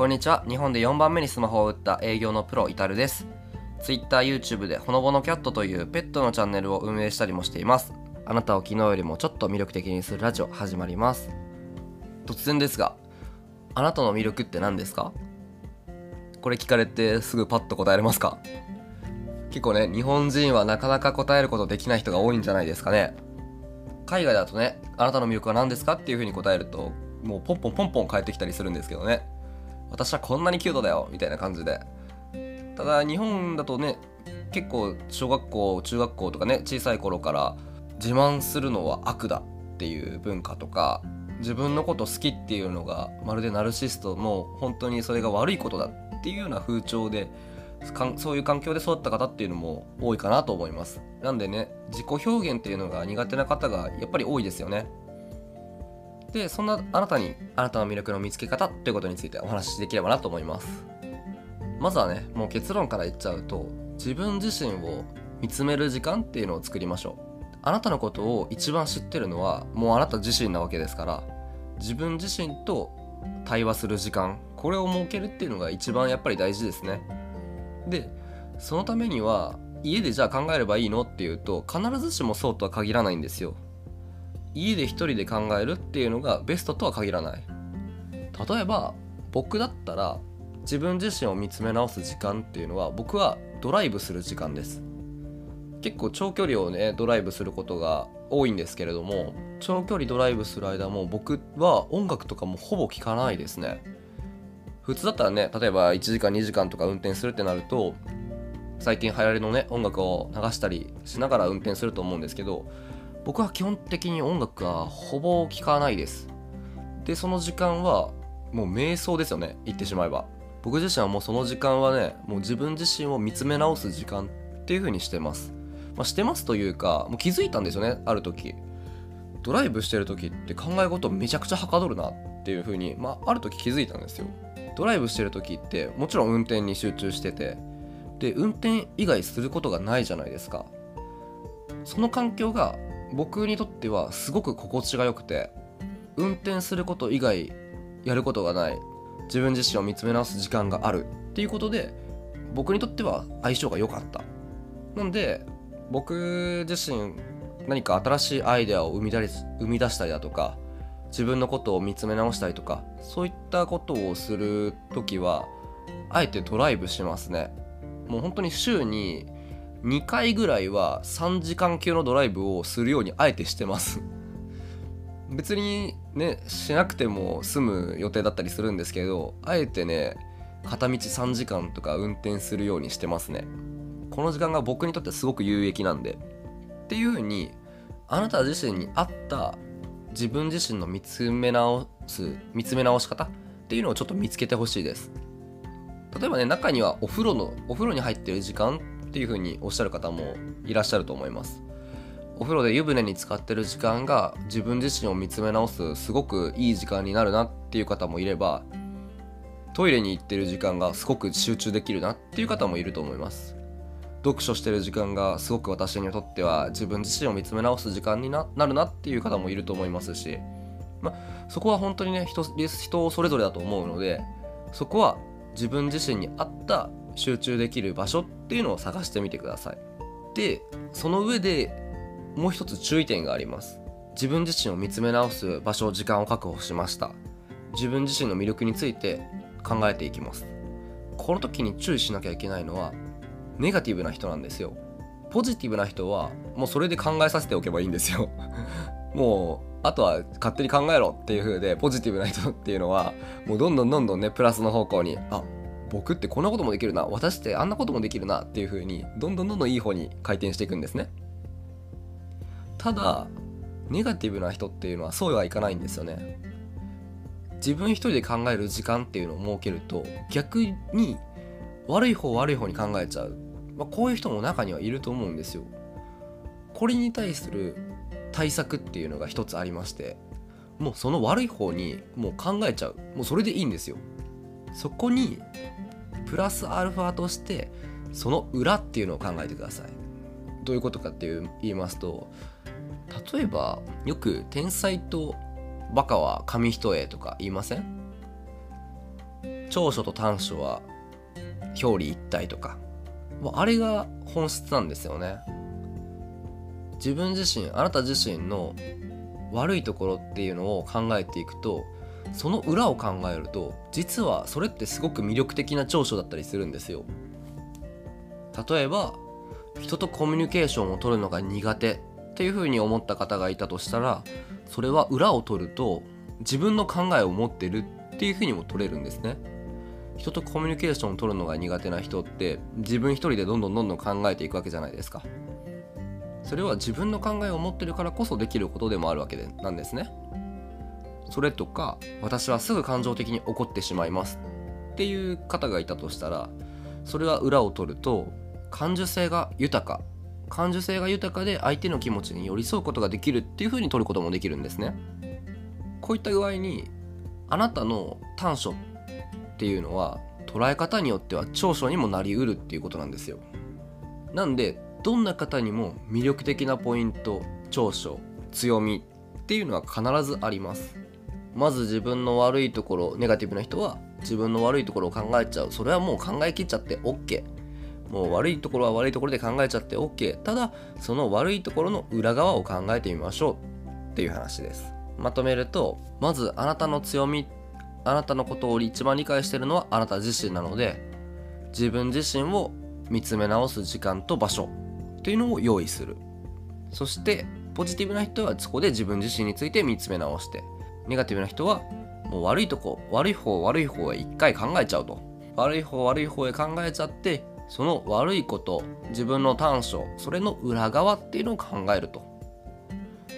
こんにちは。日本で4番目にスマホを売った営業のプロイタルです。Twitter、YouTube でほのぼのキャットというペットのチャンネルを運営したりもしています。あなたを昨日よりもちょっと魅力的にするラジオ始まります。突然ですがあなたの魅力って何ですか？これ聞かれてすぐパッと答えれますか？結構ね日本人はなかなか答えることできない人が多いんじゃないですかね。海外だとねあなたの魅力は何ですか？っていう風に答えるともうポンポンポンポン返ってきたりするんですけどね。私はこんなにキュートだよみたいな感じで。ただ日本だとね結構小学校中学校とかね小さい頃から自慢するのは悪だっていう文化とか自分のこと好きっていうのがまるでナルシストも本当にそれが悪いことだっていうような風潮でそういう環境で育った方っていうのも多いかなと思います。なんでね自己表現っていうのが苦手な方がやっぱり多いですよね。でそんなあなたにあなたの魅力の見つけ方ということについてお話しできればなと思います。まずはねもう結論から言っちゃうと自分自身を見つめる時間っていうのを作りましょう。あなたのことを一番知ってるのはもうあなた自身なわけですから自分自身と対話する時間これを設けるっていうのが一番やっぱり大事ですね。でそのためには家でじゃあ考えればいいのっていうと必ずしもそうとは限らないんですよ。家で一人で考えるっていうのがベストとは限らない。例えば僕だったら自分自身を見つめ直す時間っていうのは僕はドライブする時間です。結構長距離をねドライブすることが多いんですけれども長距離ドライブする間も僕は音楽とかもほぼ聴かないですね。普通だったらね例えば1時間2時間とか運転するってなると最近流行りのね音楽を流したりしながら運転すると思うんですけど僕は基本的に音楽はほぼ聴かないです。でその時間はもう瞑想ですよね。言ってしまえば。僕自身はもうその時間はねもう自分自身を見つめ直す時間っていう風にしてます。まあ、してますというかもう気づいたんですよねある時。ドライブしてる時って考え事めちゃくちゃはかどるなっていう風にまあある時気づいたんですよ。ドライブしてる時ってもちろん運転に集中しててで運転以外することがないじゃないですか。その環境が僕にとってはすごく心地が良くて運転すること以外やることがない自分自身を見つめ直す時間があるっていうことで僕にとっては相性が良かった。なんで僕自身何か新しいアイデアを生み出し生み出したりだとか自分のことを見つめ直したりとかそういったことをする時はあえてドライブしますね。もう本当に週に2回ぐらいは3時間級のドライブをするようにあえてしてます。別にねしなくても済む予定だったりするんですけどあえてね片道3時間とか運転するようにしてますね。この時間が僕にとってすごく有益なんで。っていうふうにあなた自身に合った自分自身の見つめ直す見つめ直し方っていうのをちょっと見つけてほしいです。例えばね中にはお風呂のお風呂に入ってる時間っていうふうにおっしゃる方もいらっしゃると思います。お風呂で湯船に浸かってる時間が自分自身を見つめ直すすごくいい時間になるなっていう方もいればトイレに行ってる時間がすごく集中できるなっていう方もいると思います。読書してる時間がすごく私にとっては自分自身を見つめ直す時間になるなっていう方もいると思いますし、まそこは本当にね人人それぞれだと思うのでそこは自分自身に合った集中できる場所っていうのを探してみてください。でその上でもう一つ注意点があります。自分自身を見つめ直す場所時間を確保しました。自分自身の魅力について考えていきます。この時に注意しなきゃいけないのはネガティブな人なんですよ。ポジティブな人はもうそれで考えさせておけばいいんですよ。もうあとは勝手に考えろっていう風でポジティブな人っていうのはもうどんどんどんどんねプラスの方向にあ僕ってこんなこともできるな私ってあんなこともできるなっていう風にどんどんどんどんいい方に回転していくんですね。ただネガティブな人っていうのはそうはいかないんですよね。自分一人で考える時間っていうのを設けると逆に悪い方悪い方に考えちゃう、まあ、こういう人も中にはいると思うんですよ。これに対する対策っていうのが一つありましてもうその悪い方にもう考えちゃう。もうそれでいいんですよ。そこにプラスアルファとしてその裏っていうのを考えてください。どういうことかっていう言いますと例えばよく天才とバカは紙一重とか言いません？長所と短所は表裏一体とか。あれが本質なんですよね。自分自身あなた自身の悪いところっていうのを考えていくとその裏を考えると実はそれってすごく魅力的な長所だったりするんですよ。例えば人とコミュニケーションを取るのが苦手っていうふうに思った方がいたとしたらそれは裏を取ると自分の考えを持ってるっていうふうにも取れるんですね。人とコミュニケーションを取るのが苦手な人って自分一人でどんどんどんどん考えていくわけじゃないですか。それは自分の考えを持ってるからこそできることでもあるわけでなんですね。それとか私はすぐ感情的に怒ってしまいますっていう方がいたとしたらそれは裏を取ると感受性が豊か。感受性が豊かで相手の気持ちに寄り添うことができるっていう風に取ることもできるんですね。こういった具合にあなたの短所っていうのは捉え方によっては長所にもなりうるっていうことなんですよ。なんでどんな方にも魅力的なポイント長所強みっていうのは必ずあります。まず自分の悪いところネガティブな人は自分の悪いところを考えちゃう。それはもう考えきっちゃって OK もう悪いところは悪いところで考えちゃって OK ただその悪いところの裏側を考えてみましょう。っていう話です。まとめるとまずあなたの強みあなたのことを一番理解しているのはあなた自身なので自分自身を見つめ直す時間と場所。っていうのを用意する。そしてポジティブな人はそこで自分自身について見つめ直して。ネガティブな人はもう悪いとこ悪い方悪い方へ一回考えちゃうと。悪い方悪い方へ考えちゃってその悪いこと自分の短所それの裏側っていうのを考えると。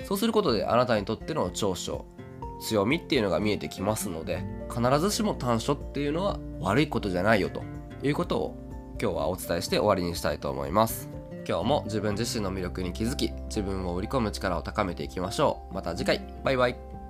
そうすることであなたにとっての長所強みっていうのが見えてきますので必ずしも短所っていうのは悪いことじゃないよと。いうことを今日はお伝えして終わりにしたいと思います。今日も自分自身の魅力に気づき自分を売り込む力を高めていきましょう。また次回。バイバイ。